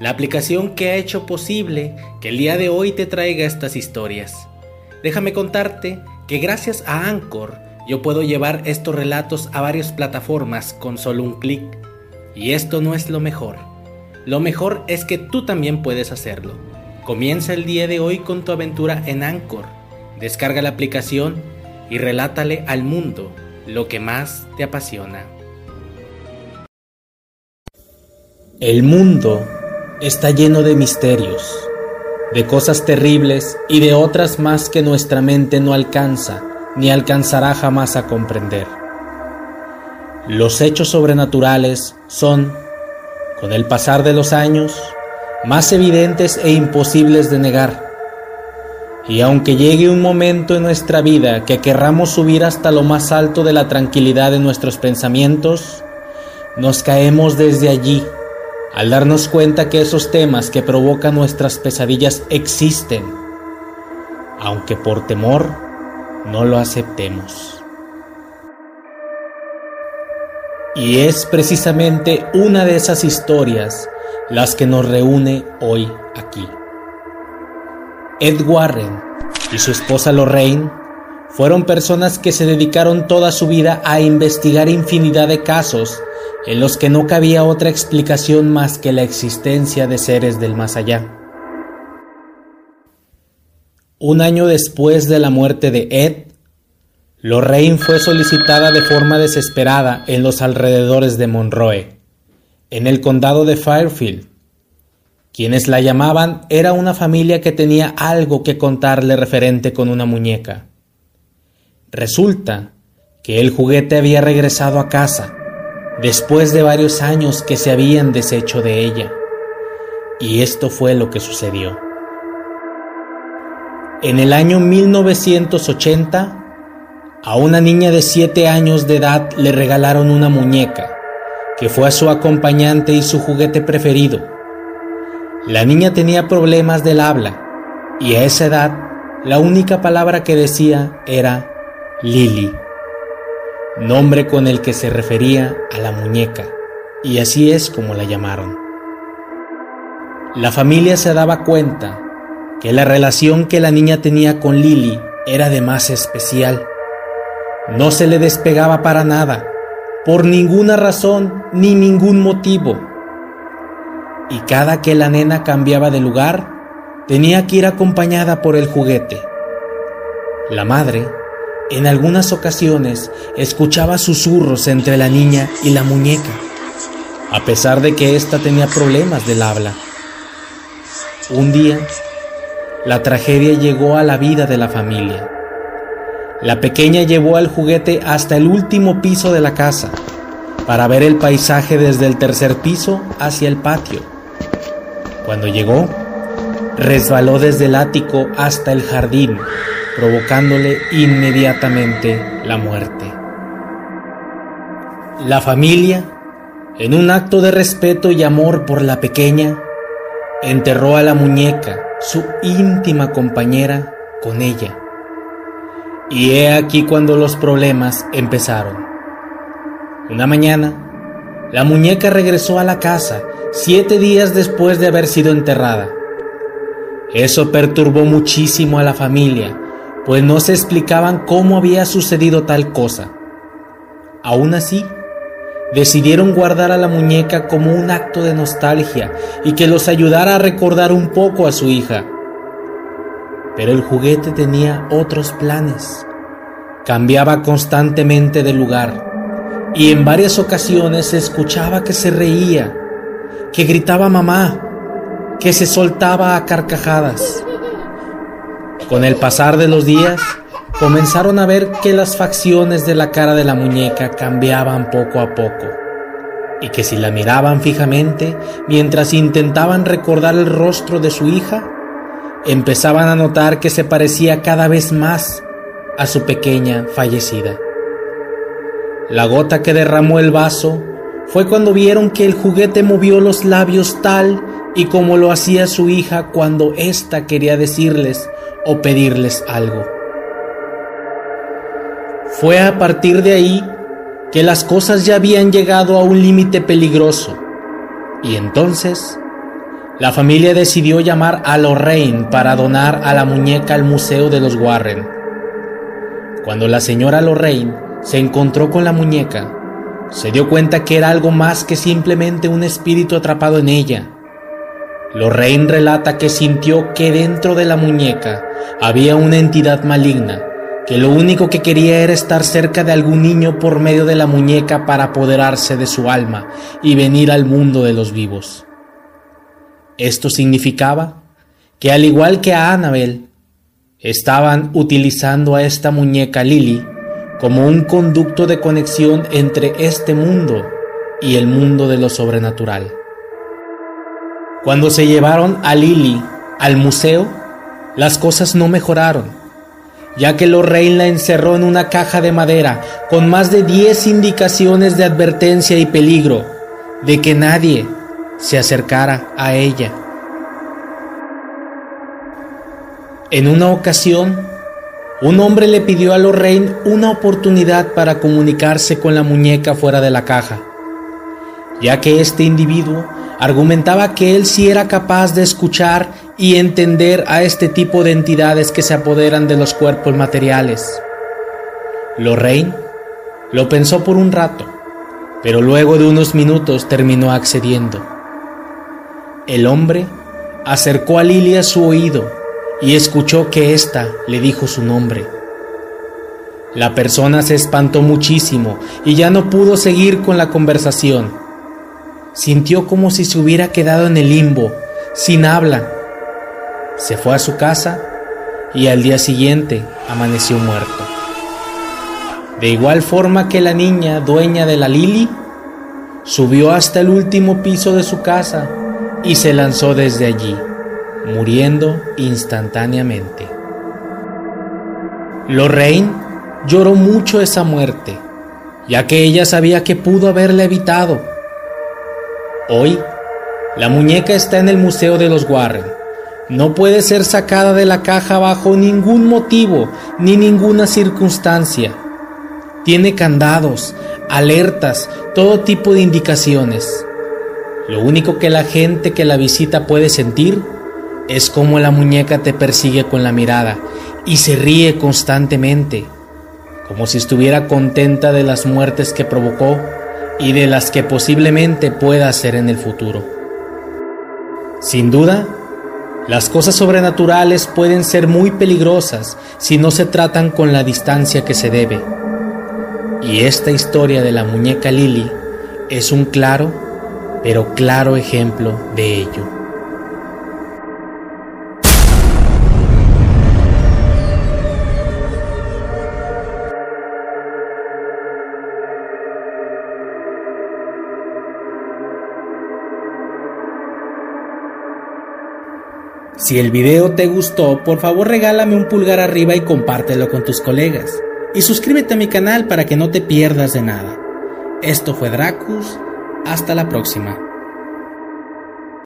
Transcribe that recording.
la aplicación que ha hecho posible que el día de hoy te traiga estas historias. Déjame contarte que gracias a Anchor yo puedo llevar estos relatos a varias plataformas con solo un clic. Y esto no es lo mejor. Lo mejor es que tú también puedes hacerlo. Comienza el día de hoy con tu aventura en Anchor. Descarga la aplicación y relátale al mundo lo que más te apasiona. El mundo está lleno de misterios, de cosas terribles y de otras más que nuestra mente no alcanza ni alcanzará jamás a comprender. Los hechos sobrenaturales son, con el pasar de los años, más evidentes e imposibles de negar. Y aunque llegue un momento en nuestra vida que querramos subir hasta lo más alto de la tranquilidad de nuestros pensamientos, nos caemos desde allí al darnos cuenta que esos temas que provocan nuestras pesadillas existen, aunque por temor no lo aceptemos. Y es precisamente una de esas historias las que nos reúne hoy aquí. Ed Warren y su esposa Lorraine fueron personas que se dedicaron toda su vida a investigar infinidad de casos en los que no cabía otra explicación más que la existencia de seres del más allá. Un año después de la muerte de Ed, Lorraine fue solicitada de forma desesperada en los alrededores de Monroe, en el condado de Fairfield. Quienes la llamaban era una familia que tenía algo que contarle referente con una muñeca. Resulta que el juguete había regresado a casa después de varios años que se habían deshecho de ella. Y esto fue lo que sucedió. En el año 1980, a una niña de 7 años de edad le regalaron una muñeca, que fue a su acompañante y su juguete preferido. La niña tenía problemas del habla, y a esa edad la única palabra que decía era Lily, nombre con el que se refería a la muñeca, y así es como la llamaron. La familia se daba cuenta que la relación que la niña tenía con Lily era de más especial. No se le despegaba para nada, por ninguna razón ni ningún motivo. Y cada que la nena cambiaba de lugar, tenía que ir acompañada por el juguete. La madre, en algunas ocasiones, escuchaba susurros entre la niña y la muñeca, a pesar de que ésta tenía problemas del habla. Un día, la tragedia llegó a la vida de la familia. La pequeña llevó al juguete hasta el último piso de la casa para ver el paisaje desde el tercer piso hacia el patio. Cuando llegó, resbaló desde el ático hasta el jardín, provocándole inmediatamente la muerte. La familia, en un acto de respeto y amor por la pequeña, enterró a la muñeca, su íntima compañera, con ella. Y he aquí cuando los problemas empezaron. Una mañana, la muñeca regresó a la casa siete días después de haber sido enterrada. Eso perturbó muchísimo a la familia, pues no se explicaban cómo había sucedido tal cosa. Aún así, decidieron guardar a la muñeca como un acto de nostalgia y que los ayudara a recordar un poco a su hija. Pero el juguete tenía otros planes. Cambiaba constantemente de lugar y en varias ocasiones se escuchaba que se reía, que gritaba mamá, que se soltaba a carcajadas. Con el pasar de los días, comenzaron a ver que las facciones de la cara de la muñeca cambiaban poco a poco y que si la miraban fijamente mientras intentaban recordar el rostro de su hija, empezaban a notar que se parecía cada vez más a su pequeña fallecida. La gota que derramó el vaso fue cuando vieron que el juguete movió los labios tal y como lo hacía su hija cuando ésta quería decirles o pedirles algo. Fue a partir de ahí que las cosas ya habían llegado a un límite peligroso y entonces la familia decidió llamar a Lorraine para donar a la muñeca al Museo de los Warren. Cuando la señora Lorraine se encontró con la muñeca, se dio cuenta que era algo más que simplemente un espíritu atrapado en ella. Lorraine relata que sintió que dentro de la muñeca había una entidad maligna que lo único que quería era estar cerca de algún niño por medio de la muñeca para apoderarse de su alma y venir al mundo de los vivos. Esto significaba que al igual que a Annabel, estaban utilizando a esta muñeca Lily como un conducto de conexión entre este mundo y el mundo de lo sobrenatural. Cuando se llevaron a Lily al museo, las cosas no mejoraron ya que Lorraine la encerró en una caja de madera con más de 10 indicaciones de advertencia y peligro de que nadie se acercara a ella. En una ocasión, un hombre le pidió a Lorraine una oportunidad para comunicarse con la muñeca fuera de la caja, ya que este individuo argumentaba que él sí era capaz de escuchar y entender a este tipo de entidades que se apoderan de los cuerpos materiales. Lorraine lo pensó por un rato, pero luego de unos minutos terminó accediendo. El hombre acercó a Lilia su oído y escuchó que ésta le dijo su nombre. La persona se espantó muchísimo y ya no pudo seguir con la conversación. Sintió como si se hubiera quedado en el limbo, sin habla se fue a su casa y al día siguiente amaneció muerto. De igual forma que la niña dueña de la Lili, subió hasta el último piso de su casa y se lanzó desde allí, muriendo instantáneamente. Lorraine lloró mucho esa muerte, ya que ella sabía que pudo haberla evitado. Hoy, la muñeca está en el Museo de los Warren no puede ser sacada de la caja bajo ningún motivo ni ninguna circunstancia. Tiene candados, alertas, todo tipo de indicaciones. Lo único que la gente que la visita puede sentir es cómo la muñeca te persigue con la mirada y se ríe constantemente, como si estuviera contenta de las muertes que provocó y de las que posiblemente pueda hacer en el futuro. Sin duda, las cosas sobrenaturales pueden ser muy peligrosas si no se tratan con la distancia que se debe. Y esta historia de la muñeca Lily es un claro, pero claro ejemplo de ello. Si el video te gustó, por favor regálame un pulgar arriba y compártelo con tus colegas. Y suscríbete a mi canal para que no te pierdas de nada. Esto fue Dracus, hasta la próxima.